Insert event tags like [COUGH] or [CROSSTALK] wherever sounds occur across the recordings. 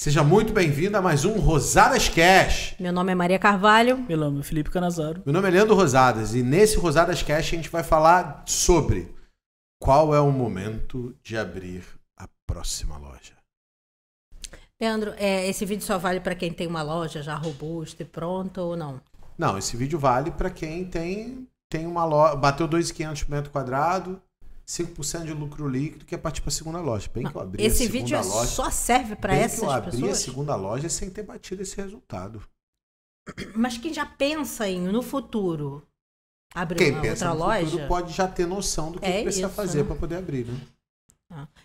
Seja muito bem-vindo a mais um Rosadas Cash. Meu nome é Maria Carvalho. Meu nome é Felipe Canazaro. Meu nome é Leandro Rosadas e nesse Rosadas Cash a gente vai falar sobre qual é o momento de abrir a próxima loja. Leandro, é, esse vídeo só vale para quem tem uma loja já robusta e pronta ou não? Não, esse vídeo vale para quem tem, tem uma loja, bateu 2.500 metros quadrados, 5% de lucro líquido, que é partir para a segunda loja. Bem Não, que eu abri esse a segunda vídeo é loja. só serve para bem essas que eu abri pessoas. a segunda loja sem ter batido esse resultado. Mas quem já pensa em no futuro abrir Quem uma pensa outra no loja. futuro pode já ter noção do que, É que precisa isso, fazer né? para poder abrir, né?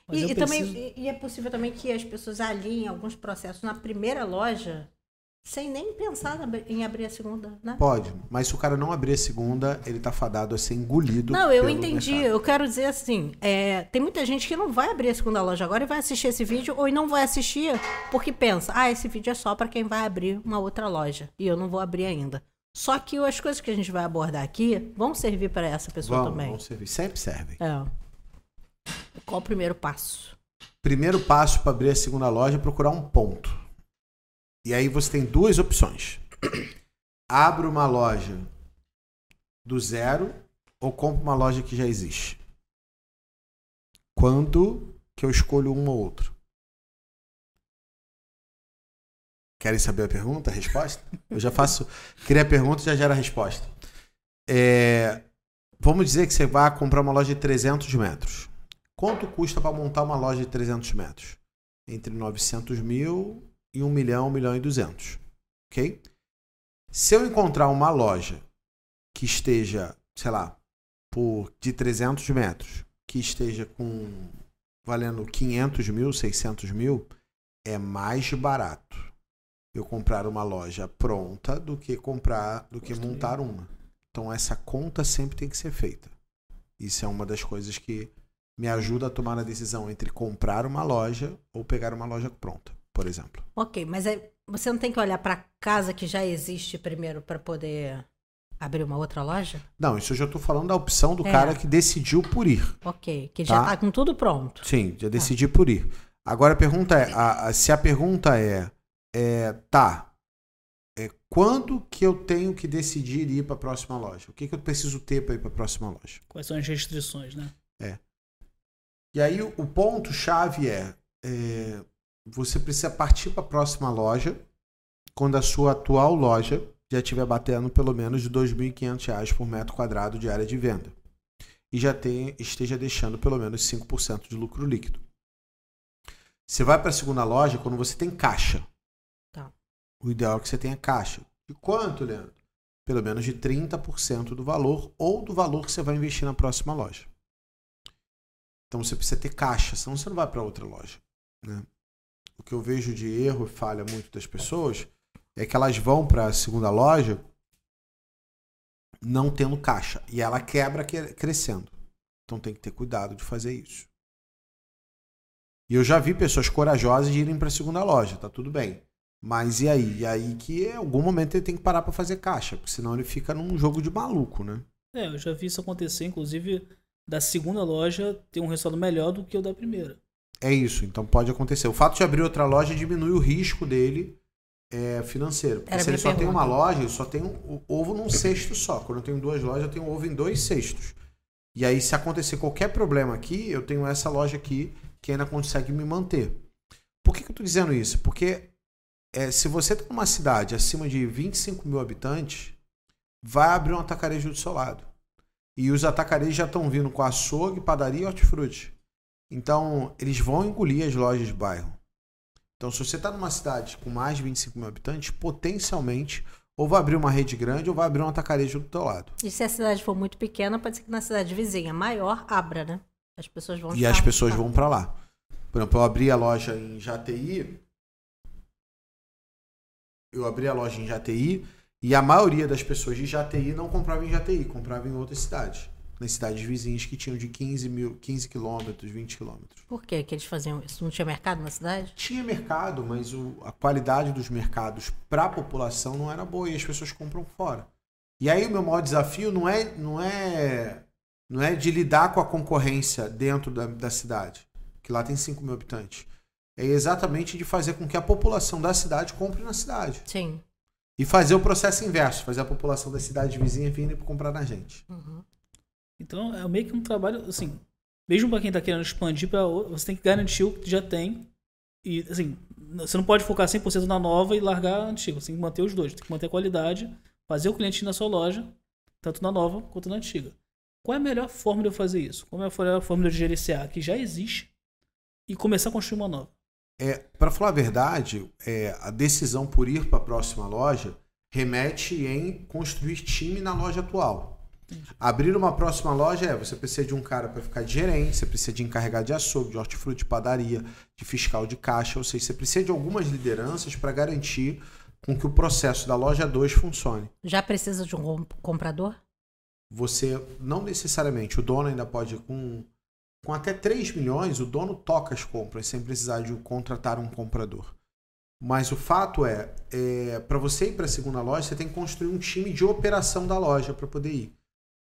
Mas E, e também preciso- e- e é possível também que as pessoas alinhem alguns processos na primeira loja sem nem pensar em abrir a segunda, né? Pode, mas se o cara não abrir a segunda, ele tá fadado a ser engolido. Não, eu entendi. mercado. Eu quero dizer assim, é, tem muita gente que não vai abrir a segunda loja agora e vai assistir esse vídeo ou não vai assistir porque pensa, ah, esse vídeo é só para quem vai abrir uma outra loja e eu não vou abrir ainda. Só que as coisas que a gente vai abordar aqui vão servir para essa pessoa Vão, também. vão servir. Sempre servem. É. Qual o primeiro passo? Primeiro passo para abrir a segunda loja é procurar um ponto. E aí você tem duas opções. Abra uma loja do zero ou compra uma loja que já existe. Quando que eu escolho um ou outro? Querem saber a pergunta, a resposta? Eu já faço. Cria a pergunta e já gera a resposta. É, vamos dizer que você vai comprar uma loja de 300 metros. Quanto custa para montar uma loja de 300 metros? Entre 900 mil e 1 milhão, 1 milhão e 200. Ok? Se eu encontrar uma loja que esteja, sei lá, por de 300 metros, que esteja com valendo 500 mil, 600 mil, é mais barato eu comprar uma loja pronta do que comprar, do que montar uma. Então essa conta sempre tem que ser feita. Isso é uma das coisas que me ajuda a tomar a decisão entre comprar uma loja ou pegar uma loja pronta, por exemplo. Ok, mas é- você não tem que olhar para casa que já existe primeiro para poder abrir uma outra loja? Não, isso eu já estou falando da opção do É. cara que decidiu por ir. Ok, que já Tá. tá com tudo pronto. Sim, já decidi por ir. Agora a pergunta é, a- a- se a pergunta é, é, tá, é, quando que eu tenho que decidir ir para a próxima loja? O que, que eu preciso ter para ir para a próxima loja? Quais são as restrições, né? E aí o, o ponto chave é, é, você precisa partir para a próxima loja quando a sua atual loja já estiver batendo pelo menos de 2.500 reais por metro quadrado de área de venda e já tem, esteja deixando pelo menos 5% de lucro líquido. Você vai para a segunda loja quando você tem caixa. Tá. O ideal é que você tenha caixa. De quanto, Leandro? Pelo menos de 30% do valor ou do valor que você vai investir na próxima loja. Então você precisa ter caixa, senão você não vai para outra loja. né? O que eu vejo de erro e falha muito das pessoas é que elas vão para a segunda loja não tendo caixa e ela quebra que- crescendo. Então tem que ter cuidado de fazer isso. E eu já vi pessoas corajosas de irem para a segunda loja, tá tudo bem. Mas e aí? E aí que em algum momento ele tem que parar para fazer caixa, porque senão ele fica num jogo de maluco, né? É, eu já vi isso acontecer, inclusive, da segunda loja ter um resultado melhor do que o da primeira. É isso, então pode acontecer. O fato de abrir outra loja diminui o risco dele é, financeiro. Porque Era se ele só tem pergunta. uma loja, ele só tem um, ovo num cesto só. Quando eu tenho duas lojas, eu tenho ovo em dois cestos. E aí, se acontecer qualquer problema aqui, eu tenho essa loja aqui que ainda consegue me manter. Por que, que eu estou dizendo isso? Porque é, se você está numa cidade acima de 25 mil habitantes, vai abrir um atacarejo do seu lado. E os atacarejos já estão vindo com açougue, padaria e hortifruti. Então, eles vão engolir as lojas de bairro. Então, se você está numa cidade com mais de 25 mil habitantes, potencialmente, ou vai abrir uma rede grande ou vai abrir um atacarejo do teu lado. E se a cidade for muito pequena, pode ser que na cidade vizinha maior abra, né? As pessoas vão E as pessoas vão para lá. Por exemplo, eu abri a loja em Jati. Eu abri a loja em Jati e a maioria das pessoas de Jati não comprava em Jati, comprava em outras cidades. Nas cidades vizinhas que tinham de 15 mil, 15 quilômetros, 20 quilômetros. Por que que eles faziam isso? Não tinha mercado na cidade? Tinha mercado, mas o- a qualidade dos mercados para a população não era boa e as pessoas compram fora. E aí o meu maior desafio não é, não é, não é de lidar com a concorrência dentro da, da cidade, que lá tem 5 mil habitantes. é exatamente de fazer com que a população da cidade compre na cidade. Sim. E fazer o processo inverso, fazer a população da cidade vizinha vir comprar na gente. Uhum. Então é meio que um trabalho, assim, mesmo para quem tá querendo expandir para você tem que garantir o que já tem. E, assim, você não pode focar 100% na nova e largar a antiga. Você tem que manter os dois. Tem que manter a qualidade, fazer o cliente ir na sua loja, tanto na nova quanto na antiga. Qual é a melhor forma de eu fazer isso? Qual é a melhor forma de eu gerenciar que já existe e começar a construir uma nova? É, para falar a verdade, é, a decisão por ir para a próxima loja remete em construir time na loja atual. Abrir uma próxima loja é você precisa de um cara para ficar de gerente, você precisa de encarregado de açougue, de hortifruti, de padaria, de fiscal de caixa, ou seja, você precisa de algumas lideranças para garantir com que o processo da loja 2 funcione. Já precisa de um com- comprador? Você não necessariamente, o dono ainda pode com com até 3 milhões, o dono toca as compras sem precisar de contratar um comprador. Mas o fato é, é para você ir para a segunda loja, você tem que construir um time de operação da loja para poder ir.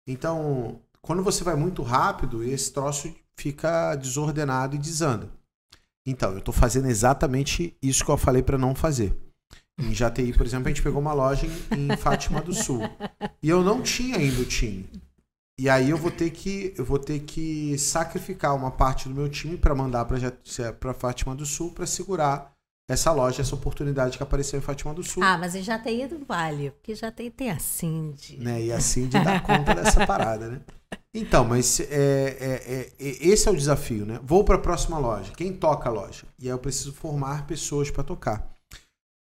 Então, quando você vai muito rápido, esse troço fica desordenado e desanda. Então, eu estou fazendo exatamente isso que eu falei para não fazer. Em Jati, por exemplo, a gente pegou uma loja em, em Fátima do Sul. E eu não tinha ainda o time. E aí eu vou ter que eu vou ter que sacrificar uma parte do meu time para mandar para Fátima do Sul para segurar essa loja, essa oportunidade que apareceu em Fátima do Sul. Ah, mas em Jataí não vale, porque Jataí tem a Cindy. né? E assim de dar conta dessa [LAUGHS] parada, né? Então, mas é, é- é- é- esse é o desafio, né? Vou para a próxima loja. Quem toca a loja? E aí eu preciso formar pessoas para tocar.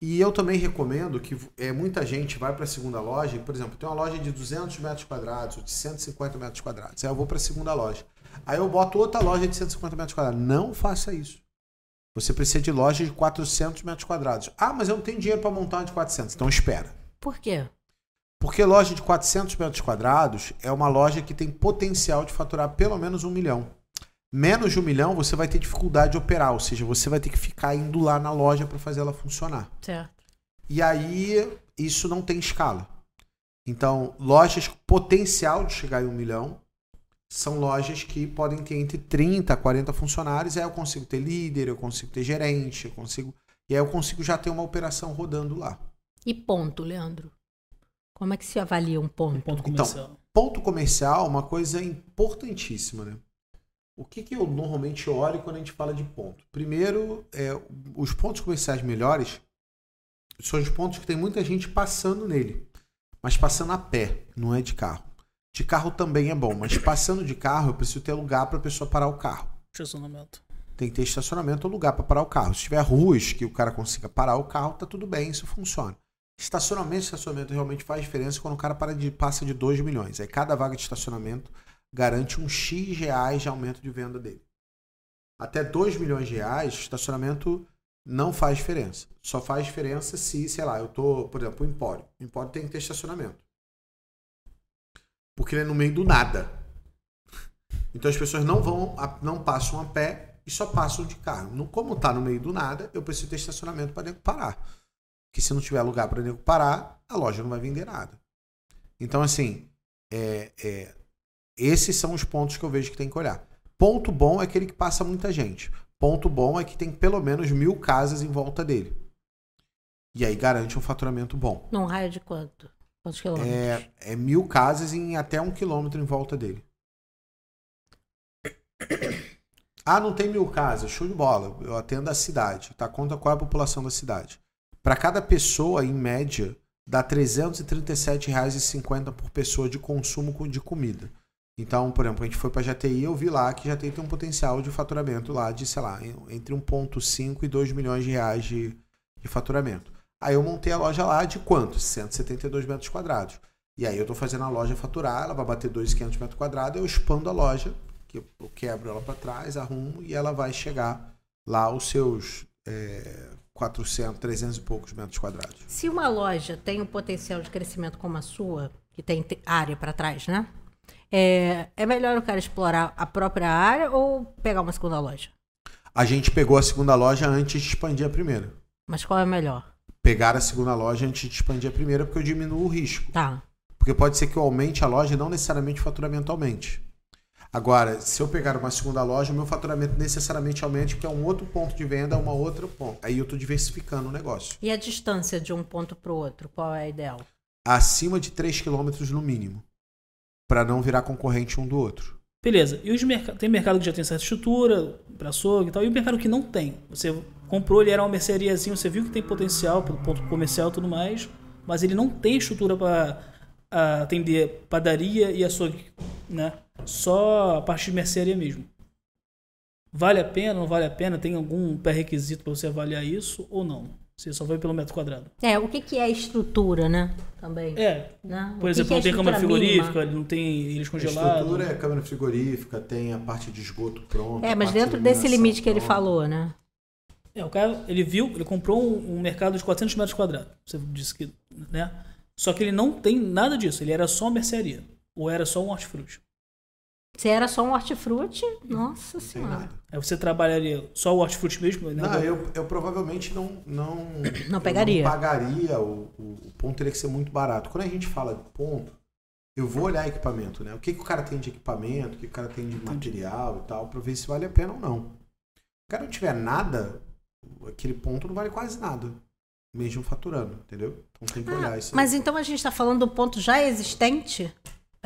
E eu também recomendo que é, muita gente vai para a segunda loja, e, por exemplo, tem uma loja de 200 metros quadrados ou de 150 metros quadrados. Aí eu vou para a segunda loja. Aí eu boto outra loja de 150 metros quadrados. Não faça isso. Você precisa de loja de 400 metros quadrados. Ah, mas eu não tenho dinheiro para montar uma de 400. Então espera. Por quê? Porque loja de 400 metros quadrados é uma loja que tem potencial de faturar pelo menos um milhão. Menos de um milhão você vai ter dificuldade de operar, ou seja, você vai ter que ficar indo lá na loja para fazer ela funcionar. Certo. E aí isso não tem escala. Então, lojas com potencial de chegar em um milhão são lojas que podem ter entre 30 a 40 funcionários. Aí eu consigo ter líder, eu consigo ter gerente, eu consigo. E aí eu consigo já ter uma operação rodando lá. E ponto, Leandro? Como é que se avalia um ponto? Um ponto Então, comercial. ponto comercial é uma coisa importantíssima, né? O que, que eu normalmente olho quando a gente fala de ponto? Primeiro, é, os pontos comerciais melhores são os pontos que tem muita gente passando nele, mas passando a pé, não é de carro. De carro também é bom, mas passando de carro eu preciso ter lugar para a pessoa parar o carro. Estacionamento. Tem que ter estacionamento ou lugar para parar o carro. Se tiver ruas que o cara consiga parar o carro, tá tudo bem, isso funciona. Estacionamento, estacionamento realmente faz diferença quando o cara para de, passa de 2 milhões. Aí cada vaga de estacionamento garante um X reais de aumento de venda dele. Até 2 milhões de reais, estacionamento não faz diferença. Só faz diferença se, sei lá, eu tô, por exemplo, o Empório. O Empório tem que ter estacionamento. Porque ele é no meio do nada. Então as pessoas não vão, não passam a pé e só passam de carro. Como tá no meio do nada, eu preciso ter estacionamento para nego parar. Porque se não tiver lugar para nego parar, a loja não vai vender nada. Então, assim, é, é, esses são os pontos que eu vejo que tem que olhar. Ponto bom é aquele que passa muita gente. Ponto bom é que tem pelo menos mil casas em volta dele. E aí garante um faturamento bom. Num raio de quanto? Quantos quilômetros? É, é mil casas em até um quilômetro em volta dele. Ah, não tem mil casas. Show de bola. Eu atendo a cidade. Tá? Conta qual é a população da cidade. Para cada pessoa, em média, dá R$ 337,50 por pessoa de consumo de comida. Então, por exemplo, a gente foi para Jati, eu vi lá que Jati tem um potencial de faturamento lá de, sei lá, entre 1,5 e 2 milhões de reais de, de faturamento. Aí eu montei a loja lá de quanto? 172 metros quadrados. E aí eu tô fazendo a loja faturar, ela vai bater 2.500 metros quadrados, eu expando a loja, que eu quebro ela para trás, arrumo e ela vai chegar lá aos seus é, 400, 300 e poucos metros quadrados. Se uma loja tem um potencial de crescimento como a sua, que tem te- área para trás, né? É, é melhor o cara explorar a própria área ou pegar uma segunda loja? A gente pegou a segunda loja antes de expandir a primeira. Mas qual é melhor? Pegar a segunda loja antes de expandir a primeira porque eu diminuo o risco. Tá. Porque pode ser que eu aumente a loja e não necessariamente o faturamento aumente. Agora, se eu pegar uma segunda loja, o meu faturamento necessariamente aumenta, porque é um outro ponto de venda, uma outra ponto. Aí eu estou diversificando o negócio. E a distância de um ponto para o outro, qual é a ideal? Acima de 3 km no mínimo. Para não virar concorrente um do outro. Beleza. E os merc... tem mercado que já tem certa estrutura, para açougue e tal, e o mercado que não tem. Você comprou, ele era uma merceariazinha, você viu que tem potencial para ponto comercial e tudo mais, mas ele não tem estrutura para atender padaria e açougue, né? Só a parte de mercearia mesmo. Vale a pena, não vale a pena? Tem algum pré-requisito para você avaliar isso ou não? Você só vai pelo metro quadrado. É, o que, que é estrutura, né? Também. É. Né? Por O que exemplo, que é não tem câmara frigorífica, mínima? não tem ilhas A congeladas. estrutura é câmara frigorífica, tem a parte de esgoto pronta. É, a mas parte de dentro desse limite que ele falou, né? É, o cara, ele viu, ele comprou um, um mercado de 400 metros quadrados. Você disse que, né? Só que ele não tem nada disso. Ele era só uma mercearia. Ou era só um hortifruti. Se era só um hortifruti, nossa Não senhora. nada. Aí você trabalharia só o hortifruti mesmo? né? Não, eu, eu provavelmente não. Não, Não pegaria. não pagaria, o, o, o ponto teria que ser muito barato. Quando a gente fala de ponto, eu vou olhar equipamento, né? O que, que o cara tem de equipamento, o que, que o cara tem de material e tal, pra ver se vale a pena ou não. Se o cara não tiver nada, aquele ponto não vale quase nada. Mesmo faturando, entendeu? Então tem que olhar Ah, isso. aí. mas então a gente está falando do ponto já existente?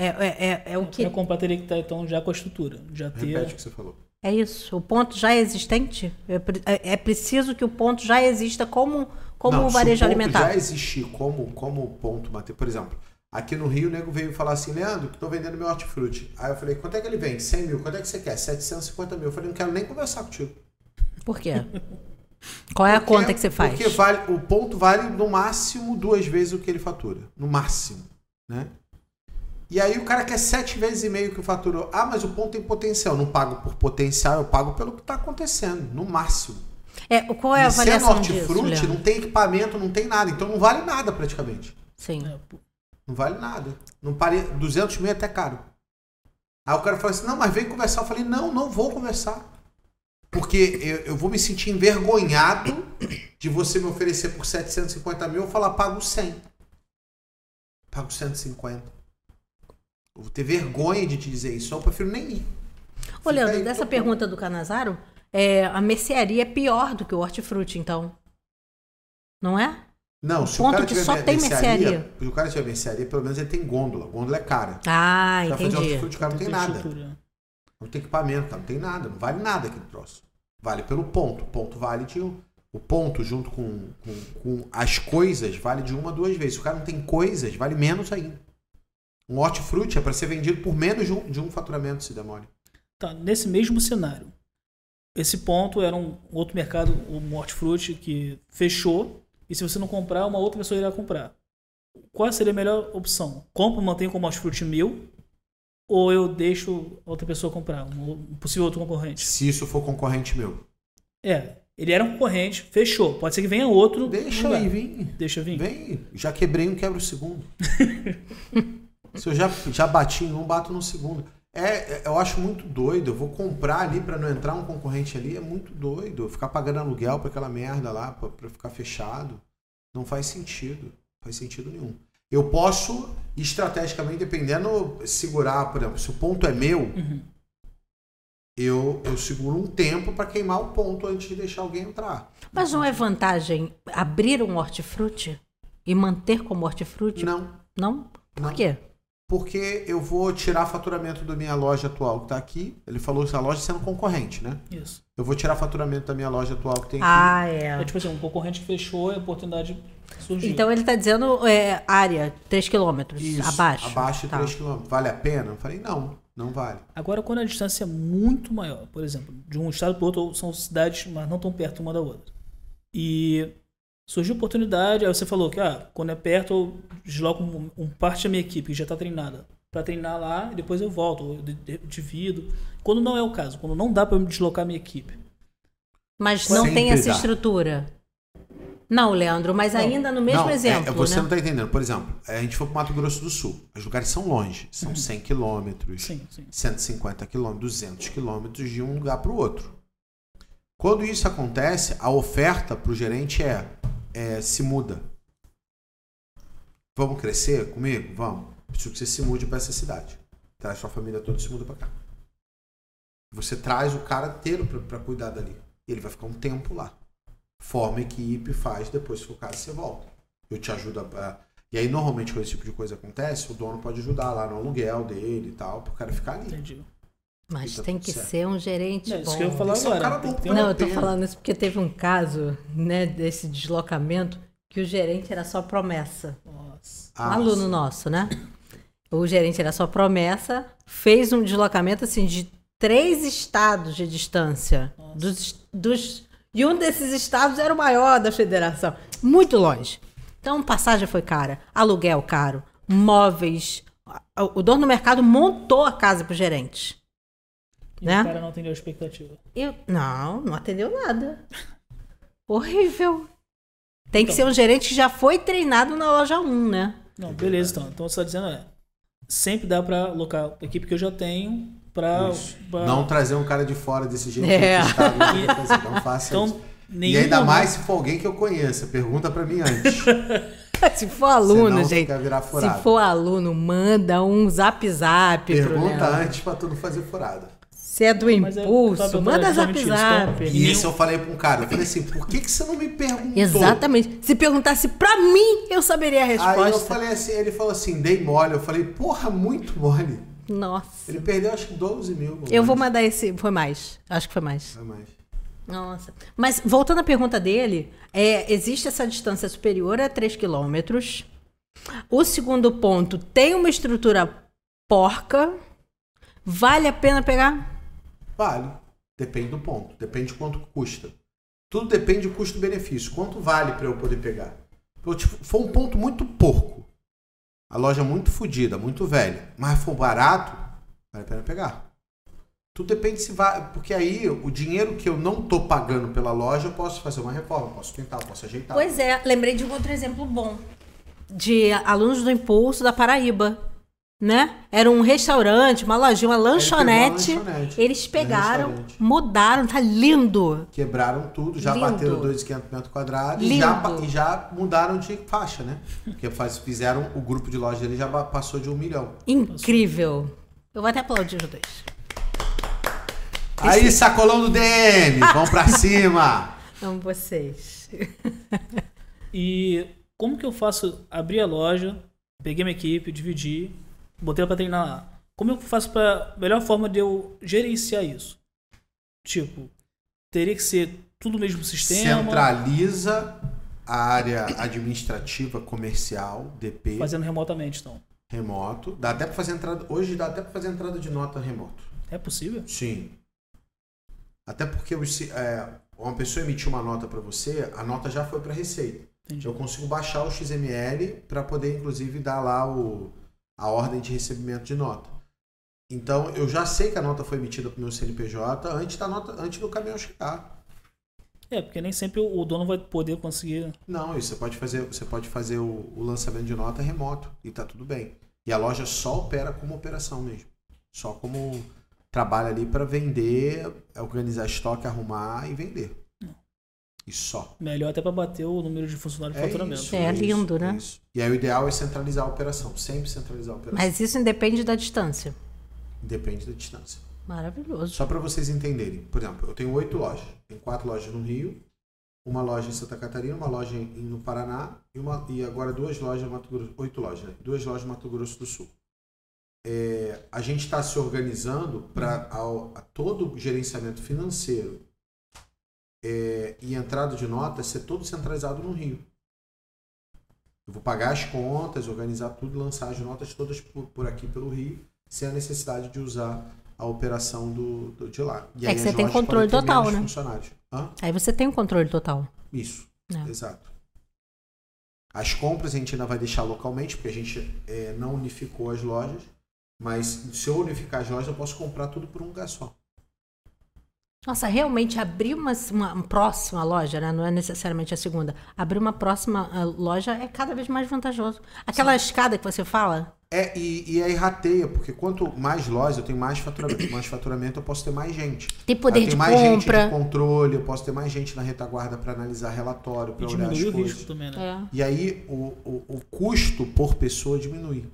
É, é, é, é o que. Pra comprar teria que estar então já com a estrutura. Já ter. Repete o que você falou. É isso. O ponto já existente? É, pre- é- é preciso que o ponto já exista como, como Não, o se varejo o ponto alimentar. já existir como, como ponto material. Por exemplo, aqui no Rio o nego veio falar assim, Leandro, que tô vendendo meu hortifruti. Aí eu falei, quanto é que ele vende? 100 mil. Quanto é que você quer? 750 mil. Eu falei, não quero nem conversar contigo. Por quê? Qual é a Porque- conta que você faz? Porque vale, o ponto vale no máximo duas vezes o que ele fatura. No máximo. Né? E aí o cara quer sete vezes e meio que o faturou. Ah, mas o ponto tem potencial. Eu não pago por potencial, eu pago pelo que está acontecendo. No máximo. É, qual é a e sendo avaliação disso, hortifruti, Leandro? não tem equipamento, não tem nada. Então não vale nada praticamente. Sim. É, Não vale nada. Não pare... 200 mil é até caro. Aí o cara falou assim, não, mas vem conversar. Eu falei, não, não vou conversar. Porque eu, eu vou me sentir envergonhado de você me oferecer por 750 mil, eu falar, pago 100. Pago 150. Eu vou ter vergonha de te dizer isso, eu prefiro nem ir. Ô, Leandro, aí, dessa tô- pergunta do Canazaro, é, a mercearia é pior do que o hortifruti, então. Não é? Não, se o ponto cara que tiver só tem mercearia. Se o cara tiver mercearia, pelo menos ele tem gôndola. Gôndola é cara. Ah, Vai fazer entendi. hortifruti, o cara não tem nada. estrutura. Não tem equipamento, cara, não tem nada, não vale nada aquele troço. Vale pelo ponto. O ponto vale de um. O ponto junto com, com, com as coisas vale de uma a duas vezes. Se o cara não tem coisas, vale menos ainda. Um hortifruti é para ser vendido por menos de um, de um faturamento, se demore. Tá, nesse mesmo cenário. Esse ponto era um outro mercado, o hortifruti, que fechou. E se você não comprar, uma outra pessoa irá comprar. Qual seria a melhor opção? Compro, mantenho como hortifruti meu? Ou eu deixo outra pessoa comprar? Um um possível outro concorrente? Se isso for concorrente meu. É, ele era um concorrente, fechou. Pode ser que venha outro. Deixa lugar. aí, vem. Deixa vir. Vem. Já quebrei um, quebra o segundo. [LAUGHS] Se eu já, já bati em um, bato no segundo. É, é, eu acho muito doido. Eu vou comprar ali pra não entrar um concorrente ali. É muito doido. Eu Ficar pagando aluguel pra aquela merda lá, pra ficar fechado. Não faz sentido. Não faz sentido nenhum. Eu posso, estrategicamente, dependendo, segurar, por exemplo, se o ponto é meu, Uhum. eu, eu seguro um tempo pra queimar o ponto antes de deixar alguém entrar. Mas não é vantagem abrir um hortifruti e manter como hortifruti? Não. Não? Por Não. quê? Porque eu vou tirar faturamento da minha loja atual que está aqui. Ele falou que a loja sendo concorrente, né? Isso. Eu vou tirar faturamento da minha loja atual que tem aqui. Ah, É é. tipo assim, um concorrente que fechou e a oportunidade surgiu. Então ele está dizendo é, área, 3 quilômetros, Isso, abaixo. Abaixo de Tá. 3 km. Vale a pena? Eu falei, não, não vale. Agora, quando a distância é muito maior, por exemplo, de um estado para outro, são cidades, mas não tão perto uma da outra. E surgiu oportunidade, aí você falou que, ah, quando é perto, eu desloco um, um parte da minha equipe que já está treinada para treinar lá e depois eu volto, eu di- di- divido. Quando não é o caso, quando não dá para deslocar a minha equipe. Mas não Sempre tem essa dá. estrutura. Não, Leandro, mas Não. ainda no mesmo não, é- exemplo, é, você né? não está entendendo. Por exemplo, a gente foi para Mato Grosso do Sul. Os lugares são longe. São 100 quilômetros, Sim, sim. 150 quilômetros, 200 quilômetros de um lugar para o outro. Quando isso acontece, a oferta para o gerente é, é se muda. Vamos crescer comigo? Vamos. Preciso que você se mude para essa cidade. Traz sua família toda e se muda para cá. Você traz o cara inteiro pra cuidar dali. Ele vai ficar um tempo lá. Forma equipe, faz, depois, se for o caso, você volta. Eu te ajudo a. E aí, normalmente, quando esse tipo de coisa acontece, o dono pode ajudar lá no aluguel dele e tal, pro cara ficar ali. Entendi. Mas Então, tem que certo. ser um gerente É, bom. isso que eu ia falar um agora. um- Não, eu tô pena. falando isso porque teve um caso, né, desse deslocamento, que o gerente era só promessa. Nossa. Um aluno nosso, né? O gerente era só promessa, fez um deslocamento assim de três estados de distância. Nossa. Dos, dos, e um desses estados era o maior da federação. Muito longe. Então, passagem foi cara, aluguel caro, móveis. O o dono do mercado montou a casa pro gerente. E Né? o cara não atendeu a expectativa. Eu, não, não atendeu nada. [LAUGHS] Horrível. Tem que Então. ser um gerente que já foi treinado na loja 1, né? Não, beleza, então. Então você tá dizendo é. Sempre dá pra alocar a equipe que eu já tenho pra. Isso. pra- Não trazer um cara de fora desse jeito É. que Estado não faça Então, isso. E ainda momento- mais se for alguém que eu conheça. Pergunta pra mim antes. [LAUGHS] Se for aluno, Senão gente. fica virar furado. Se for aluno, manda um zap zap Pergunta antes pra tu não fazer furada. Se é do Mas é- impulso, tá, tá, manda zap isso. zap. E esse eu falei pra um cara. Eu falei assim, por que, que você não me perguntou? Exatamente. Se perguntasse pra mim, eu saberia a Aí eu resposta. falei assim, ele falou assim, dei mole. Eu falei, porra, muito mole. Nossa. Ele perdeu acho que 12 mil. Eu vou mais. mandar esse. Foi mais. Acho que foi mais. Foi mais. Nossa. Mas voltando à pergunta dele, é, existe essa distância superior a 3 quilômetros. O segundo ponto tem uma estrutura porca. Vale a pena pegar? Vale. Depende do ponto. Depende de quanto custa. Tudo depende do custo-benefício. Quanto vale para eu poder pegar? Tipo, foi um ponto muito porco. A loja muito fodida, muito velha. Mas for barato, vale a pena pegar. Tudo depende se vai. Porque aí o dinheiro que eu não tô pagando pela loja, eu posso fazer uma reforma, posso pintar, posso ajeitar. Pois é, lembrei de um outro exemplo bom. De alunos do Impulso da Paraíba. Né? Era um restaurante, uma lojinha, uma lanchonete. lanchonete, Eles pegaram, mudaram, tá lindo. Quebraram tudo, já Lindo. bateram 2.500 metros quadrados e já, Lindo. e já mudaram de faixa, né? Porque faz, fizeram, o grupo de loja dele já passou de um milhão. Incrível. Eu vou até aplaudir os dois. Aí, sacolão do DM, vamos pra cima! [LAUGHS] Amo vocês. E como que eu faço abrir a loja, peguei minha equipe, dividi, botei ela pra treinar lá. Como eu faço pra melhor forma de eu gerenciar isso? Tipo, teria que ser tudo o mesmo sistema, Centraliza a área administrativa comercial, DP, fazendo remotamente, então. remoto. Dá até pra fazer entrada. Hoje dá até pra fazer entrada de nota remoto. É possível? Sim. Até porque os si- é, uma pessoa emitiu uma nota para você, a nota já foi para Receita. Entendi. Eu consigo baixar o XML para poder, inclusive, dar lá o, a ordem de recebimento de nota. Então, eu já sei que a nota foi emitida para o meu CNPJ antes da nota, antes do caminhão chegar. É, porque nem sempre o dono vai poder conseguir. Não, isso você pode fazer, você pode fazer o, o lançamento de nota remoto e tá tudo bem. E a loja só opera como operação mesmo. Só como trabalho ali para vender, organizar estoque, arrumar e vender. E só. Melhor até pra bater o número de funcionários de faturamento. isso, É isso, lindo, né? isso. E aí o ideal é centralizar a operação, sempre centralizar a operação. Mas isso independe da distância. Depende da distância. Maravilhoso. Só para vocês entenderem. Por exemplo, eu tenho oito lojas. Tenho quatro lojas no Rio, uma loja em Santa Catarina, uma loja em, no Paraná e, uma, e agora duas lojas no Mato Grosso. Oito lojas, né? Duas lojas no Mato Grosso do Sul. É, a gente está se organizando para todo o gerenciamento financeiro é, e entrada de notas ser todo centralizado no Rio. Eu vou pagar as contas, organizar tudo, lançar as notas todas por, por aqui pelo Rio, sem a necessidade de usar a operação do, do- de lá. E É aí que você tem controle total, né? Aí você tem o controle total. Isso, É. exato. As compras a gente ainda vai deixar localmente, porque a gente é, não unificou as lojas. Mas se eu unificar as lojas, eu posso comprar tudo por um lugar só. Nossa, realmente abrir uma, uma próxima loja, né? Não é necessariamente a segunda. Abrir uma próxima ah, loja é cada vez mais vantajoso. Aquela escada que você fala, É, e, e aí rateia, porque quanto mais lojas eu tenho mais faturamento, mais faturamento eu posso ter mais gente. tem poder eu de mais gente compra. de controle, eu posso ter mais gente na retaguarda para analisar relatório, E para olhar as diminuir o coisas. risco também, né? É. E aí o, o, o custo por pessoa diminui.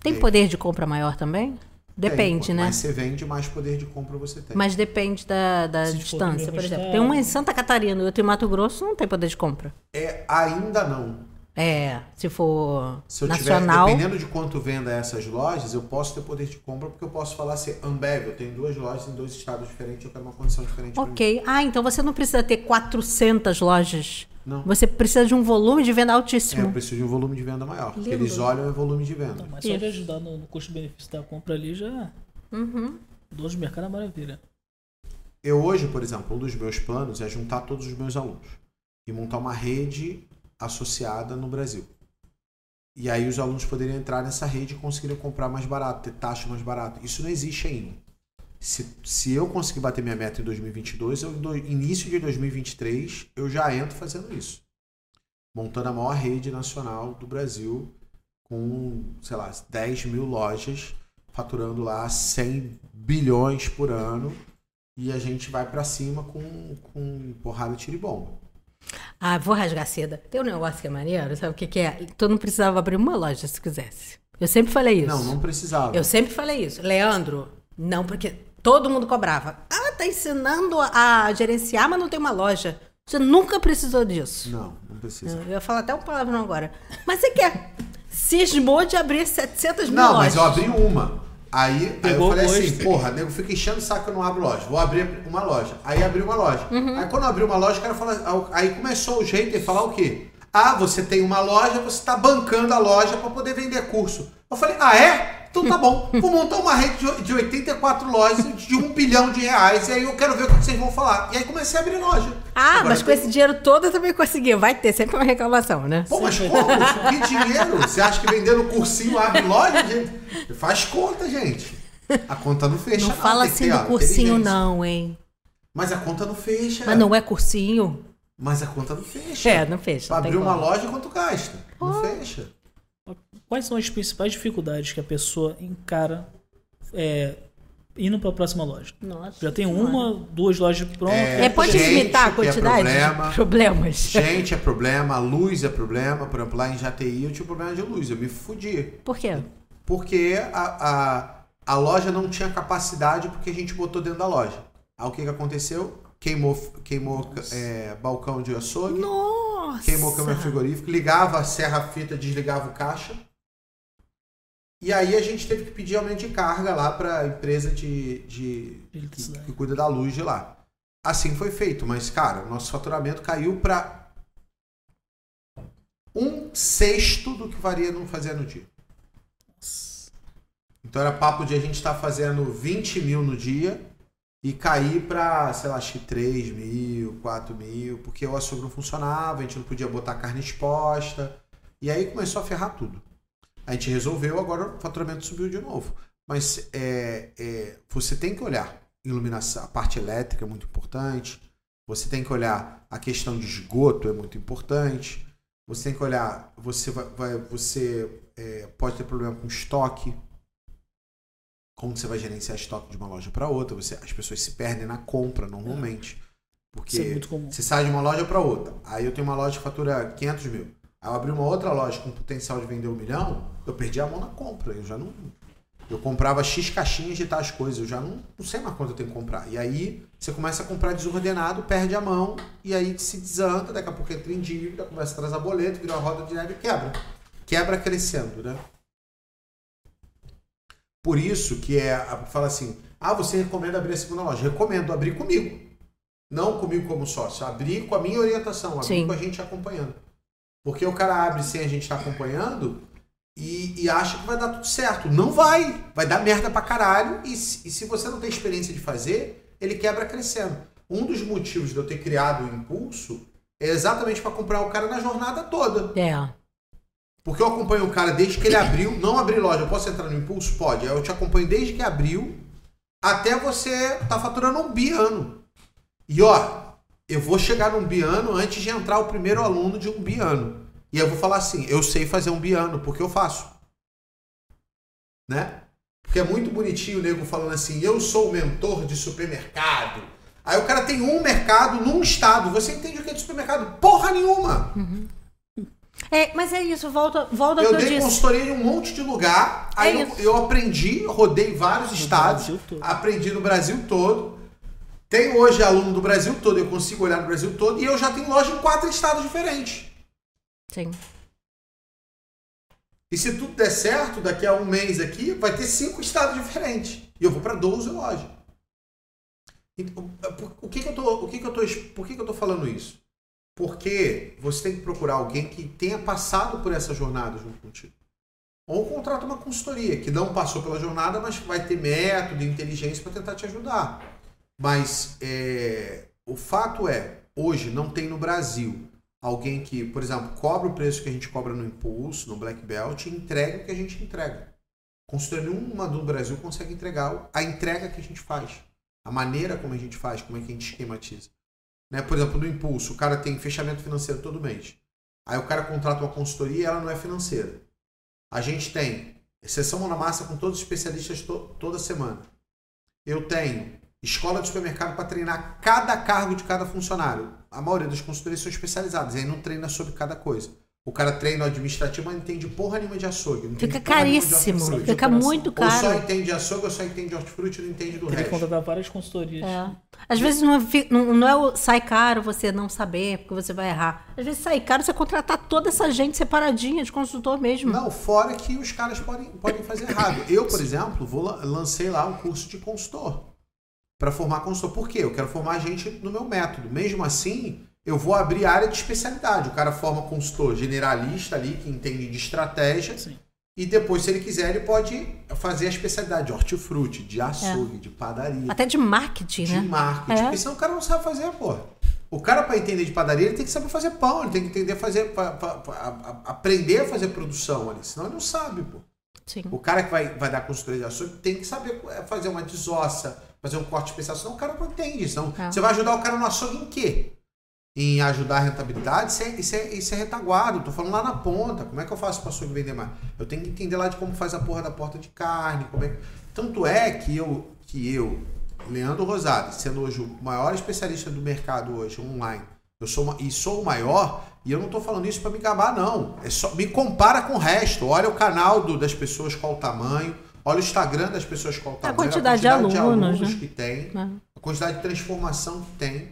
Tem poder de compra maior também? Depende, Tem, né? Mais você vende, mais poder de compra você tem. Mas depende da, da distância, por exemplo. Tem uma em Santa Catarina e outra em Mato Grosso, não tem poder de compra. É, ainda não. É, se for Se eu nacional. tiver, dependendo de quanto venda essas lojas, eu posso ter poder de compra, porque eu posso falar assim, Ambev, eu tenho duas lojas em dois estados diferentes, eu quero uma condição diferente. Ok. Ah, então você não precisa ter 400 lojas. Não. Você precisa de um volume de venda É, eu altíssimo. preciso de um volume de venda maior. O que Lindo. eles olham é volume de venda. Então, mas só de ajudar no, no custo-benefício da compra ali já. Uhum. Dono de mercado é maravilha. Eu hoje, por exemplo, um dos meus planos é juntar todos os meus alunos e montar uma rede associada no Brasil. E aí os alunos poderiam entrar nessa rede e conseguiriam comprar mais barato, ter taxa mais barata. Isso não existe ainda. Se, se eu conseguir bater minha meta em 2022, eu, no início de 2023, eu já entro fazendo isso. Montando a maior rede nacional do Brasil com, sei lá, 10 mil lojas, faturando lá 100 bilhões por ano e a gente vai pra cima com, com porrada tiro e bomba. Ah, vou rasgar seda. Tem um negócio que é maneiro, sabe o que, que é? Tu não precisava abrir uma loja se quisesse. Eu sempre falei isso. Não, não precisava. Eu sempre falei isso. Leandro, não, porque todo mundo cobrava. Ah, tá ensinando a gerenciar, mas não tem uma loja. Você nunca precisou disso. Não, não precisa. Eu ia falar até um palavrão agora. Mas você quer? Cismou de abrir 700 mil Não, lojas. mas eu abri uma. Aí, aí eu falei assim, porra, nego fica enchendo o saco que eu não abro loja. Vou abrir uma loja. Aí abri uma loja. Uhum. Aí quando eu abri uma loja, o cara falou. Aí começou o jeito de falar o quê? Ah, você tem uma loja, você tá bancando a loja pra poder vender curso. Eu falei, ah, é? Então tá bom. [LAUGHS] Vou montar uma rede de- de 84 lojas de um bilhão de reais. E aí eu quero ver o que vocês vão falar. E aí comecei a abrir loja. Ah, Agora mas com tem- esse dinheiro todo eu também consegui. Vai ter sempre uma reclamação, né? Pô, mas como? Que dinheiro? Você acha que vendendo cursinho abre loja, gente? Faz conta, gente. A conta não fecha. Não fala tem que assim do cursinho, não, hein? Mas a conta não fecha. Mas não é cursinho? Mas a conta não fecha. É, não fecha. Pra não abrir uma loja, quanto gasta? Não fecha. Quais são as principais dificuldades que a pessoa encara é, indo para a próxima loja? Nossa Já tem Senhora. uma, duas lojas prontas. É, pode Gente limitar a é quantidade problema. de problemas. Gente é problema, luz é problema. Por exemplo, lá em Jati eu tinha problema de luz. Eu me fudi. Por quê? Porque a, a, a loja não tinha capacidade porque a gente botou dentro da loja. Aí o que, que aconteceu? Queimou, queimou é, balcão de açougue. Nossa! queimou câmera frigorífica, ligava a serra-fita, desligava o caixa. E aí a gente teve que pedir aumento de carga lá para a empresa de, de que, eletricidade. que cuida da luz de lá. Assim foi feito, mas cara, o nosso faturamento caiu para um sexto do que varia não fazia no dia. Então era papo de a gente estar fazendo 20 mil no dia e cair para, sei lá, acho que 3 mil, 4 mil, porque o açougue não funcionava, a gente não podia botar carne exposta. E aí começou a ferrar tudo. A gente resolveu, agora o faturamento subiu de novo. Mas é, é, você tem que olhar iluminação, a parte elétrica é muito importante. Você tem que olhar a questão de esgoto é muito importante. Você tem que olhar, você vai, vai- você é, pode ter problema com estoque. Como você vai gerenciar estoque de uma loja para outra? Você, as pessoas se perdem na compra normalmente. Porque é você sai de uma loja para outra. Aí eu tenho uma loja que fatura 500 mil. Aí eu abri uma outra loja com potencial de vender um milhão, eu perdi a mão na compra. Eu já não. Eu comprava X caixinhas de tais coisas, eu já não, não sei mais quanto eu tenho que comprar. E aí você começa a comprar desordenado, perde a mão, e aí se desanda, daqui a pouco entra em dívida, começa a trazer boleto, vira uma roda de neve e quebra. Quebra crescendo, né? Por isso que é. Fala assim: ah, você recomenda abrir a segunda loja? Recomendo abrir comigo. Não comigo como sócio, abrir com a minha orientação, abrir Sim. com a gente acompanhando. Porque o cara abre sem a gente estar acompanhando e, e acha que vai dar tudo certo. Não vai! Vai dar merda pra caralho. E, se- e se você não tem experiência de fazer, ele quebra crescendo. Um dos motivos de eu ter criado o impulso é exatamente para acompanhar o cara na jornada toda. É. Porque eu acompanho o cara desde que ele abriu, não abri loja, posso entrar no impulso? Pode. Eu te acompanho desde que abriu até você tá faturando um biano. E ó, eu vou chegar num biano antes de entrar o primeiro aluno de um biano. E eu vou falar assim, eu sei fazer um biano, porque eu faço. Né? Porque é muito bonitinho o nego falando assim, eu sou o mentor de supermercado. Aí o cara tem um mercado num estado. Você entende o que é de supermercado? Porra nenhuma! É, mas é isso, volta, volta Eu que eu dei disse. consultoria em um monte de lugar, aí É eu, eu aprendi, rodei vários estados, Brasil todo. aprendi no Brasil todo. Tenho hoje aluno do Brasil todo, eu consigo olhar no Brasil todo, e eu já tenho loja em quatro estados diferentes. Sim. E se tudo der certo, daqui a um mês aqui, vai ter cinco estados diferentes. E eu vou para 12 lojas. Então, por- O que, que eu tô, o que, que eu tô, por que, que eu tô falando isso? Porque você tem que procurar alguém que tenha passado por essa jornada junto contigo. Ou contrata uma consultoria que não passou pela jornada, mas vai ter método e inteligência para tentar te ajudar. Mas é, o fato é, hoje não tem no Brasil alguém que, por exemplo, cobra o preço que a gente cobra no Impulso, no Black Belt e entrega o que a gente entrega. Consultoria nenhuma do Brasil consegue entregar a entrega que a gente faz. A maneira como a gente faz, como é que a gente esquematiza. Né? Por exemplo, no Impulso, o cara tem fechamento financeiro todo mês. Aí o cara contrata uma consultoria e ela não é financeira. A gente tem mão na massa com todos os especialistas to- toda semana. Eu tenho escola de supermercado para treinar cada cargo de cada funcionário. A maioria das consultorias são especializadas, aí não treina sobre cada coisa. O cara treina o administrativo, mas não entende porra nenhuma de açougue. Fica caríssimo. Fica muito Ou só caro. entende de açougue, ou só entende de hortifruti e não entende do que resto. contratar várias consultorias. É. Às vezes não é, não, é o sai caro você não saber, porque você vai errar. Às vezes sai caro você contratar toda essa gente separadinha de consultor mesmo. Não, fora que os caras podem, podem fazer errado. Eu, por exemplo, vou la- lancei lá um curso de consultor para formar consultor. Por quê? Eu quero formar gente no meu método. Mesmo assim, eu vou abrir área de especialidade. O cara forma consultor generalista ali, que entende de estratégia. Sim. E depois, se ele quiser, ele pode fazer a especialidade de hortifruti, de açougue, de padaria, Até de marketing, de né? marketing. É. Porque senão o cara não sabe fazer, pô. O cara, para entender de padaria, ele tem que saber fazer pão, ele tem que entender fazer, fa- fa- fa- a- a- aprender a fazer produção ali. Senão ele não sabe, pô. Sim. O cara que vai, vai dar consultoria de açougue tem que saber é, fazer uma desossa, fazer um corte especial, senão o cara não entende. Senão, É. Você vai ajudar o cara no açougue em quê? Em ajudar a rentabilidade? Isso é, isso é, isso é retaguarda. Eu tô falando lá na ponta. Como é que eu faço para vender mais? Eu tenho que entender lá de como faz a porra da porta de carne. Como é que... Tanto é que eu, que eu, Leandro Rosado, sendo hoje o maior especialista do mercado hoje online, eu sou uma- e sou o maior, e eu não tô falando isso para me gabar, não. É só, me compara com o resto. Olha o canal do- das pessoas, qual o tamanho. Olha o Instagram das pessoas, qual o tamanho. quantidade de alunos, né? que tem É. a quantidade de transformação que tem.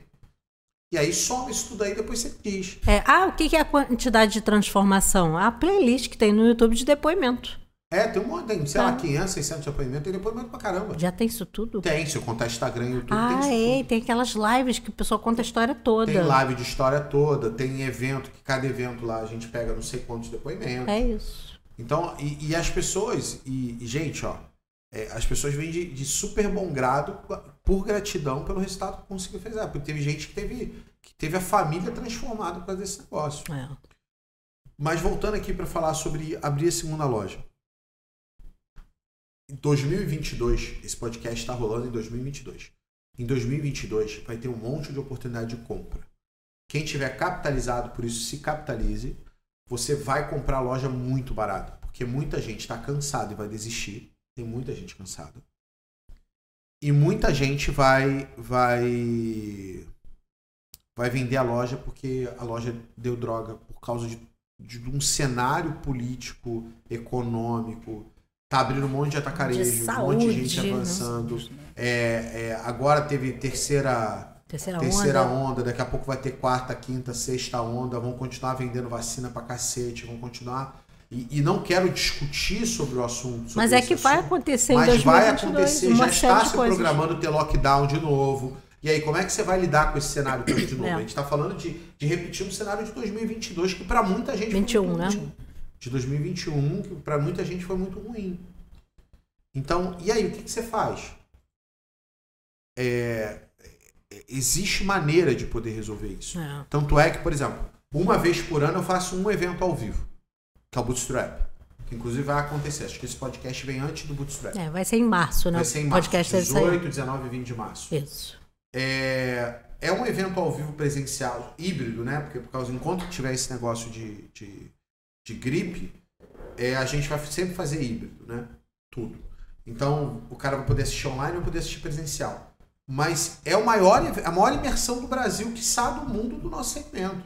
E aí soma isso tudo aí, depois você diz. É, ah, o que é a quantidade de transformação? A playlist que tem no YouTube de depoimento. É, tem um monte, tem, sei lá, Tá. 500, 600 depoimentos, tem depoimento pra caramba. Já tem isso tudo? Tem, se eu contar Instagram e YouTube, tem Ah, isso é. tudo. Tem aquelas lives que o pessoal conta a história toda. Tem live de história toda, tem evento, que cada evento lá a gente pega não sei quantos depoimentos. É isso. Então, e, e as pessoas, e, e, gente, ó, é, as pessoas vêm de, de super bom grado por gratidão pelo resultado que conseguiu fazer. Porque teve gente que teve, que teve a família transformada por causa desse negócio. É. Mas voltando aqui para falar sobre abrir a segunda loja. Em 2022, esse podcast está rolando em 2022. Em 2022 vai ter um monte de oportunidade de compra. Quem tiver capitalizado por isso, se capitalize. Você vai comprar a loja muito barato, porque muita gente está cansada e vai desistir. Tem muita gente cansada. E muita gente vai vai vai vender a loja porque a loja deu droga por causa de, de um cenário político, econômico. Tá abrindo um monte de atacarejo, De um monte de gente saúde, né? avançando. É, é, agora teve terceira Terceira, terceira onda. onda. daqui a pouco vai ter quarta, quinta, sexta onda, vão continuar vendendo vacina pra cacete, vão continuar. E, e não quero discutir sobre o assunto. sobre Mas é que vai assunto, acontecer em Mas 2022 vai acontecer, já está se coisas. programando ter lockdown de novo. E aí, como é que você vai lidar com esse cenário todo de novo? É. A gente está falando de, de repetir um cenário de 2022 que para muita gente 21, foi muito né? ruim. De 2021, que para muita gente foi muito ruim. Então, e aí, o que, que você faz? É, existe maneira de poder resolver isso. É. Tanto é que, por exemplo, uma vez por ano eu faço um evento ao vivo, que é o Bootstrap. Que inclusive vai acontecer. Acho que esse podcast vem antes do Bootstrap. É, vai ser em março, né? Vai ser em março, podcast deve sair. 18, 19 e 20 de março. Isso. É, é um evento ao vivo presencial, híbrido, né? Porque por causa, enquanto tiver esse negócio de, de, de gripe, é, a gente vai sempre fazer híbrido, né? Tudo. Então, o cara vai poder assistir online ou poder assistir presencial. Mas é o maior, a maior imersão do Brasil, que sabe do mundo do nosso segmento.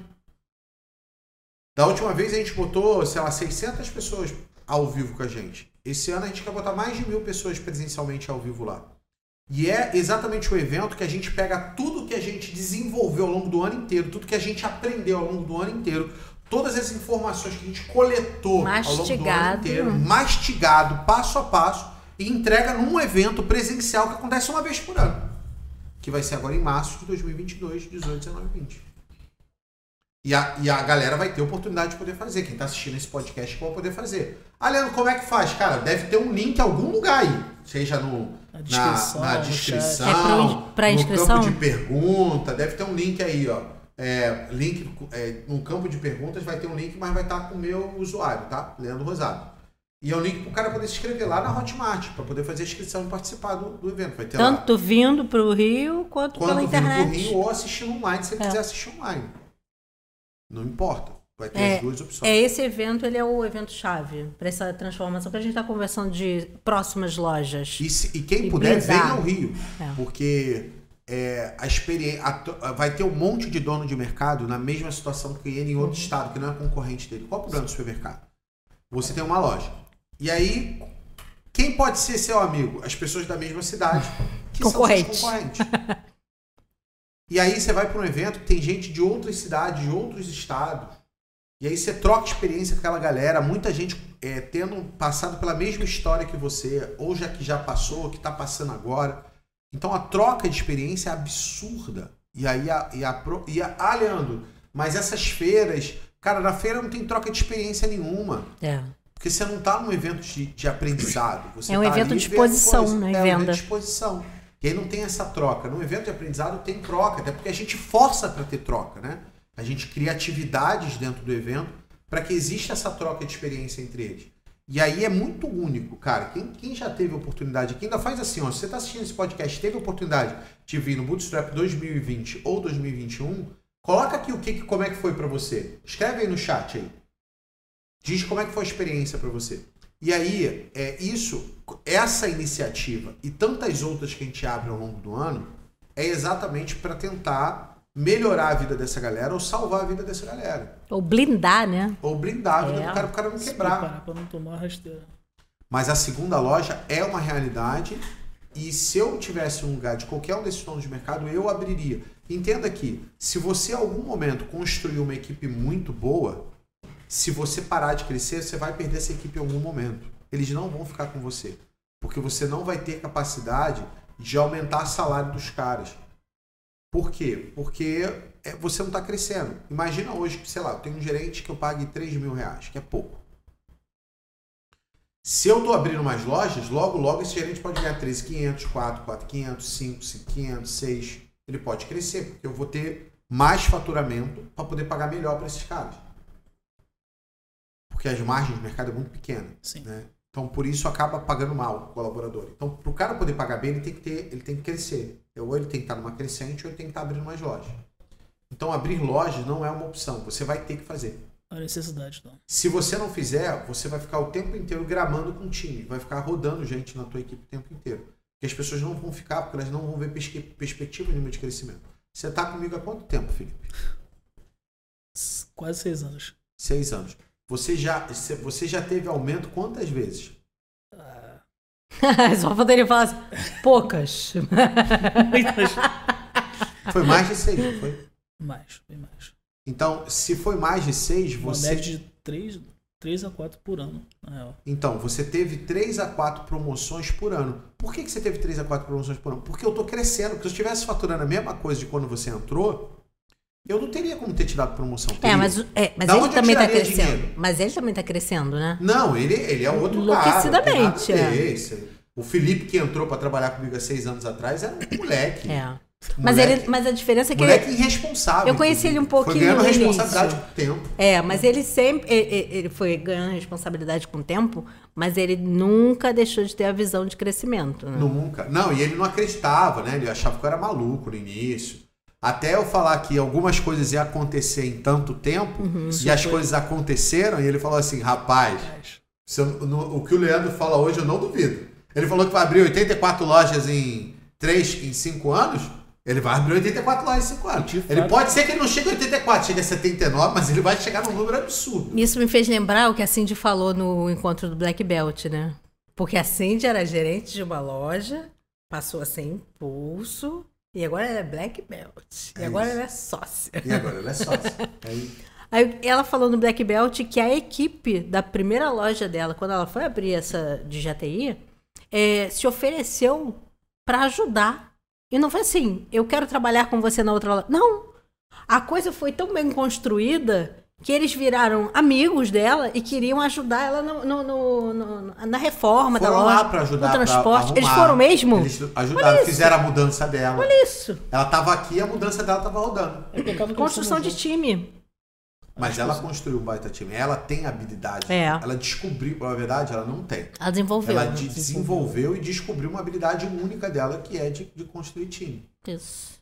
Da última vez a gente botou, sei lá, 600 pessoas ao vivo com a gente. Esse ano a gente quer botar mais de mil pessoas presencialmente ao vivo lá. E é exatamente o evento que a gente pega tudo que a gente desenvolveu ao longo do ano inteiro, tudo que a gente aprendeu ao longo do ano inteiro, todas as informações que a gente coletou ao longo do ano Mastigado. inteiro, mastigado, passo a passo, e entrega num evento presencial que acontece uma vez por ano. Que vai ser agora em março de 2022, 18, 19 e 20. E a, e a galera vai ter oportunidade de poder fazer. Quem tá assistindo esse podcast vai poder fazer. Ah, Leandro, como é que faz? Cara, deve ter um link em algum lugar aí. Seja no, Na na, descrição, na no descrição. É pra pra no inscrição? campo de pergunta. Deve ter um link aí, ó. É, link é, no campo de perguntas vai ter um link, mas vai estar com o meu usuário, tá? Leandro Rosado. E é um link pro cara poder se inscrever lá na Hotmart, para poder fazer a inscrição e participar do, do evento. Vai ter lá Tanto vindo pro Rio quanto quando pela vindo pro internet. Rio ou assistindo online, se você É. quiser assistir online. Não importa. Vai ter É, as duas opções. É, esse evento, ele é o evento-chave para essa transformação que a gente está conversando de próximas lojas. E, se- e quem E puder, venha ao Rio. É. Porque é, a experiência. Vai ter um monte de dono de mercado na mesma situação que ele em outro Uhum. estado, que não é concorrente dele. Qual o problema do supermercado? Você tem uma loja. E aí, quem pode ser seu amigo? As pessoas da mesma cidade que Concorrente. são seus concorrentes. [LAUGHS] e aí você vai para um evento que tem gente de outras cidades, de outros estados. E aí você troca experiência com aquela galera, muita gente é, tendo passado pela mesma história que você, ou já que já passou, que está passando agora. Então a troca de experiência é absurda. E aí a, e a, e a ah, Leandro, mas essas feiras, cara, na feira não tem troca de experiência nenhuma. É. Porque você não está num evento de, de aprendizado. Você É um tá evento de exposição, né, É um venda. evento de exposição. E aí não tem essa troca. Num evento de aprendizado tem troca, até porque a gente força para ter troca, né? A gente cria atividades dentro do evento para que exista essa troca de experiência entre eles. E aí é muito único, cara. Quem, quem já teve oportunidade, quem ainda faz assim, ó, se você está assistindo esse podcast, teve oportunidade de vir no Bootstrap 2020 ou 2021, coloca aqui o que, como é que foi para você. Escreve aí no chat aí. Diz como é que foi a experiência para você. E aí, é isso, essa iniciativa e tantas outras que a gente abre ao longo do ano é exatamente para tentar melhorar a vida dessa galera ou salvar a vida dessa galera. Ou blindar, né? Ou blindar a vida É. do cara pro cara não Se quebrar. pra não tomar rasteira. Mas a segunda loja é uma realidade e se eu tivesse um lugar de qualquer um desses donos de mercado, eu abriria. Entenda que se você em algum momento construir uma equipe muito boa, se você parar de crescer, você vai perder essa equipe em algum momento. Eles não vão ficar com você. Porque você não vai ter capacidade de aumentar o salário dos caras. Por quê? Porque é, você não está crescendo. Imagina hoje sei lá, eu tenho um gerente que eu pague 3 mil reais, que é pouco. Se eu estou abrindo mais lojas, logo, logo esse gerente pode ganhar 3.500, 4, 4.500, 5, 5.500, 6. Ele pode crescer, porque eu vou ter mais faturamento para poder pagar melhor para esses caras. Porque as margens do mercado é muito pequena. Sim. Né? Então, por isso, acaba pagando mal o colaborador. Então, para o cara poder pagar bem, ele tem que ter, ele tem que crescer. Ou ele tem que estar numa crescente, ou ele tem que estar abrindo mais lojas. Então, abrir lojas não é uma opção. Você vai ter que fazer. A necessidade, então. Se você não fizer, você vai ficar o tempo inteiro gramando com o time, vai ficar rodando gente na tua equipe o tempo inteiro. Porque as pessoas não vão ficar, porque elas não vão ver perspectiva nenhuma de crescimento. Você tá comigo há quanto tempo, Felipe? Quase seis anos. Seis anos. Você já, você já teve aumento quantas vezes? Ah, [LAUGHS] Só ele falar assim, poucas. [LAUGHS] Foi mais de seis, não foi? mais, bem mais. Então, se foi mais de seis, Uma você. média de três, três a quatro por ano, na real. Então, você teve 3 a 4 promoções por ano. Por que, que você teve 3 a 4 promoções por ano? Porque eu tô crescendo. Porque se eu estivesse faturando a mesma coisa de quando você entrou, eu não teria como ter te dado promoção. É, mas, é, mas ele também tá tiraria crescendo. dinheiro? Mas ele também tá crescendo, né? Não, ele, ele é outro cara. Enlouquecidamente, não tem nada a é. O Felipe que entrou pra trabalhar comigo há seis anos atrás era um moleque. É. Mas, Moleque- ele, mas a diferença é que moleque ele. irresponsável. Eu conheci ele um pouquinho Foi ganhando responsabilidade com o tempo. É, mas ele sempre. Ele, ele foi ganhando responsabilidade com o tempo, mas ele nunca deixou de ter a visão de crescimento. Né? Nunca. Não, e ele não acreditava, né? Ele achava que eu era maluco no início. Até eu falar que algumas coisas iam acontecer em tanto tempo, Uhum. e as coisas aconteceram, e ele falou assim, rapaz, eu- no- o que o Leandro fala hoje eu não duvido. Ele falou que vai abrir 84 lojas em 3, em 5 anos. Ele vai abrir 84 lojas em 5 anos. Ele pode ser que ele não chegue a 84, chegue a 79, mas ele vai chegar num número absurdo. Isso me fez lembrar o que a Cindy falou no encontro do Black Belt, né? Porque a Cindy era gerente de uma loja, passou a ser impulso, e agora ela é Black Belt. E É agora isso. ela é sócia. E agora ele é sócio. [LAUGHS] Aí, Aí ela falou no Black Belt que a equipe da primeira loja dela, quando ela foi abrir essa de GTI, é, se ofereceu para ajudar. E não foi assim, eu quero trabalhar com você na outra loja. Não! A coisa foi tão bem construída que eles viraram amigos dela e queriam ajudar ela no, no- no- no- na reforma da foram loja, lá pra ajudar. no pra transporte. Eles foram mesmo? Eles ajudaram, fizeram a mudança dela. Olha isso. Ela tava aqui a mudança dela tava rodando. É Construção de time. Mas ela construiu um baita time. Ela tem habilidade. É. Ela descobriu, na verdade, ela não tem. Ela desenvolveu. Ela de- desenvolveu e descobriu uma habilidade única dela, que é de, de construir time. Isso.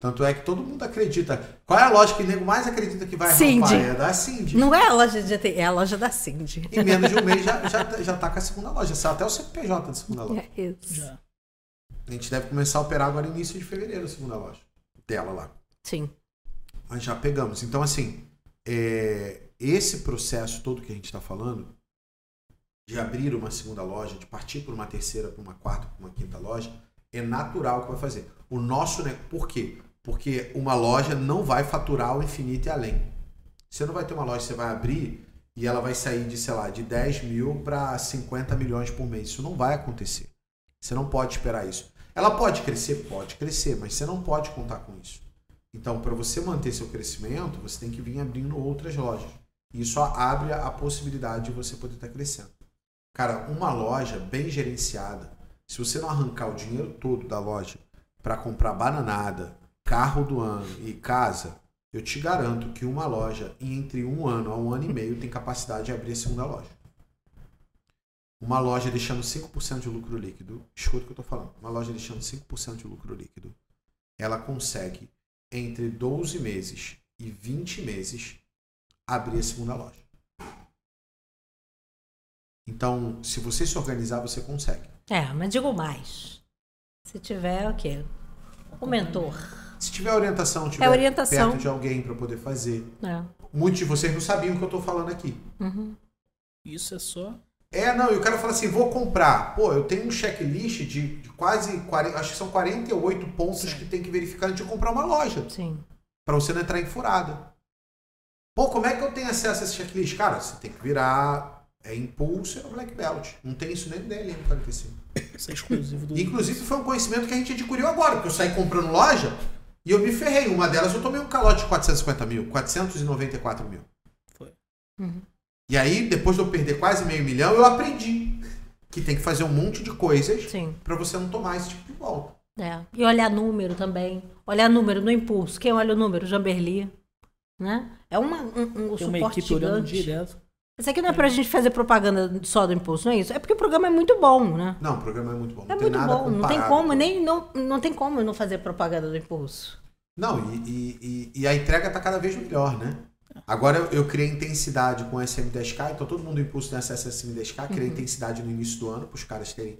Tanto é que todo mundo acredita. Qual é a loja que o nego mais acredita que vai Cindy. rampar? É da Cindy. Não é a loja de GTI, é a loja da Cindy. Em menos de um mês [LAUGHS] já, já, já tá com a segunda loja. Saiu até o CPJ da segunda loja. É isso. Já. A gente deve começar a operar agora início de fevereiro a segunda loja. Dela lá. Sim. Mas já pegamos. Então, assim, é, esse processo todo que a gente está falando, de abrir uma segunda loja, de partir por uma terceira, por uma quarta, por uma quinta loja, é natural que vai fazer. O nosso, né? Por quê? Porque uma loja não vai faturar o infinito e além. Você não vai ter uma loja que você vai abrir e ela vai sair de, sei lá, de 10 mil para 50 milhões por mês. Isso não vai acontecer. Você não pode esperar isso. Ela pode crescer? Pode crescer, mas você não pode contar com isso. Então, para você manter seu crescimento, você tem que vir abrindo outras lojas. E isso abre a possibilidade de você poder estar crescendo. Cara, uma loja bem gerenciada, se você não arrancar o dinheiro todo da loja para comprar bananada, carro do ano e casa, eu te garanto que uma loja, entre um ano a um ano e meio, tem capacidade de abrir a segunda loja. Uma loja deixando 5% de lucro líquido, escuta o que eu estou falando, uma loja deixando 5% de lucro líquido, ela consegue, entre 12 meses e 20 meses, abrir a segunda loja. Então, se você se organizar, você consegue. É, mas digo mais. Se tiver, o quê? O mentor. Se tiver orientação, tiver É orientação. perto de alguém para poder fazer. É. Muitos de vocês não sabiam o que eu estou falando aqui. Uhum. Isso é só. É, não, e o cara fala assim, vou comprar. Pô, eu tenho um checklist de, de quase, 40, acho que são 48 pontos Sim. que tem que verificar antes de comprar uma loja. Sim. Pra você não entrar em furada. Pô, como é que eu tenho acesso a esse checklist? Cara, você tem que virar é impulso e no Black Belt. Não tem isso nem no DLM 45. Isso é exclusivo do. Inclusive foi um conhecimento que a gente adquiriu agora, porque eu saí comprando loja e eu me ferrei. Uma delas eu tomei um calote de 450 mil, 494 mil. Foi. Uhum. E aí, depois de eu perder quase meio milhão, eu aprendi que tem que fazer um monte de coisas Sim. pra você não tomar esse tipo de volta. É. E olhar número também. Olhar número no impulso. Quem olha o número? Jamberli. Né? É uma, um, um Tem uma suporte equipe olhando gigante. direto. Isso aqui não é pra gente fazer propaganda só do impulso, não é isso? É porque o programa é muito bom, né? Não, o programa é muito bom. Não É tem muito bom. Não tem como, nem não, não tem como não fazer propaganda do impulso. Não, e, e, e- a entrega tá cada vez melhor, né? Agora eu, eu criei intensidade com o SM10K, então todo mundo do Impulso tem acesso ao SM10K, criei intensidade no início do ano para os caras terem.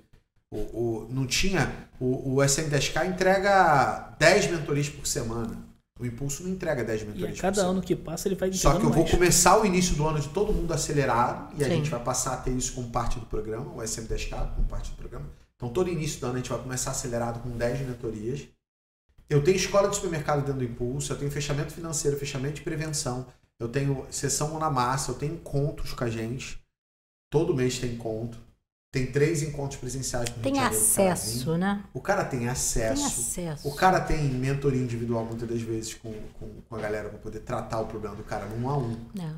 O, o- não tinha. O, o SM10K entrega 10 mentorias por semana. O Impulso não entrega 10 E a mentorias por cada ano que passa ele vai Só que eu vou mais. começar o início do ano de todo mundo acelerado e a Sim. gente vai passar a ter isso como parte do programa, o SM10K como parte do programa. Então todo início do ano a gente vai começar acelerado com 10 mentorias. Eu tenho escola de supermercado dentro do Impulso, eu tenho fechamento financeiro, fechamento de prevenção, eu tenho sessão na massa, eu tenho encontros com a gente. Todo mês tem encontro. Tem três encontros presenciais no Tem o acesso, né? O cara tem acesso. Tem acesso. O cara tem mentoria individual muitas das vezes com, com, com a galera para poder tratar o problema do cara num a um. É.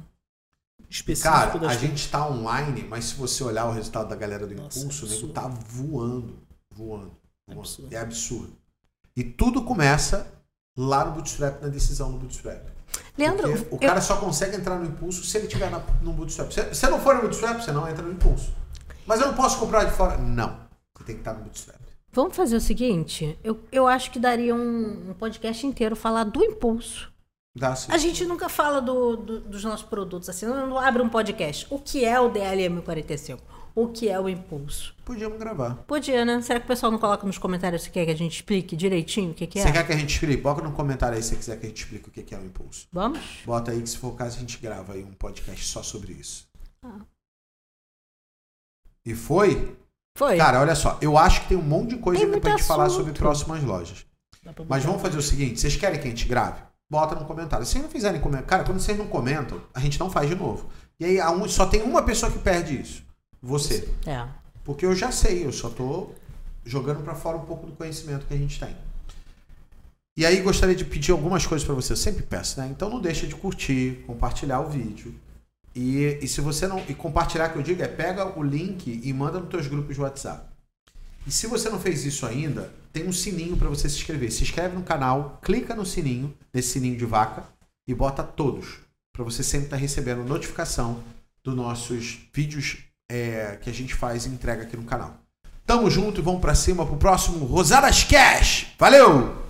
específico Cara, a gente tá online, mas se você olhar o resultado da galera do Nossa, Impulso, o nego tá voando, voando, voando. Absurdo. É absurdo. E tudo começa lá no Bootstrap, na decisão do Bootstrap. Leandro, Porque o eu- cara só consegue entrar no Impulso se ele tiver na- no Bootstrap. Se você não for no Bootstrap, você não entra no Impulso. Mas eu não posso comprar de fora. Não. Você tem que estar no Bootstrap. vamos fazer o seguinte: eu, eu acho que daria um, um podcast inteiro falar do impulso. Dá sim. A gente nunca fala do- do- dos nossos produtos assim, não, não abre um podcast. O que é o DLM 45? o que é o impulso. Podíamos gravar. Podia, né? Será que o pessoal não coloca nos comentários se quer que a gente explique direitinho o que, que é? Você quer que a gente explique? Bota no comentário aí se você quiser que a gente explique o que que é o impulso. Vamos? Bota aí que se for o caso a gente grava aí um podcast só sobre isso. Ah. E foi? Foi. Cara, olha só, eu acho que tem um monte de coisa ainda pra gente falar sobre próximas lojas. Mas vamos fazer o seguinte, vocês querem que a gente grave? Bota no comentário. Se vocês não fizerem comentário, cara, quando vocês não comentam, a gente não faz de novo. E aí um- só tem uma pessoa que perde isso. Você. É. Porque eu já sei, eu só tô jogando pra fora um pouco do conhecimento que a gente tem. E aí gostaria de pedir algumas coisas pra você, eu sempre peço, né? Então não deixa de curtir, compartilhar o vídeo. E, e se você não. E compartilhar que eu digo é pega o link e manda nos teus grupos de WhatsApp. E se você não fez isso ainda, tem um sininho pra você se inscrever. Se inscreve no canal, clica no sininho, nesse sininho de vaca, e bota todos. Pra você sempre estar recebendo notificação dos nossos vídeos é, que a gente faz e entrega aqui no canal. Tamo junto e vamos pra cima pro próximo Rosadas Cash. Valeu!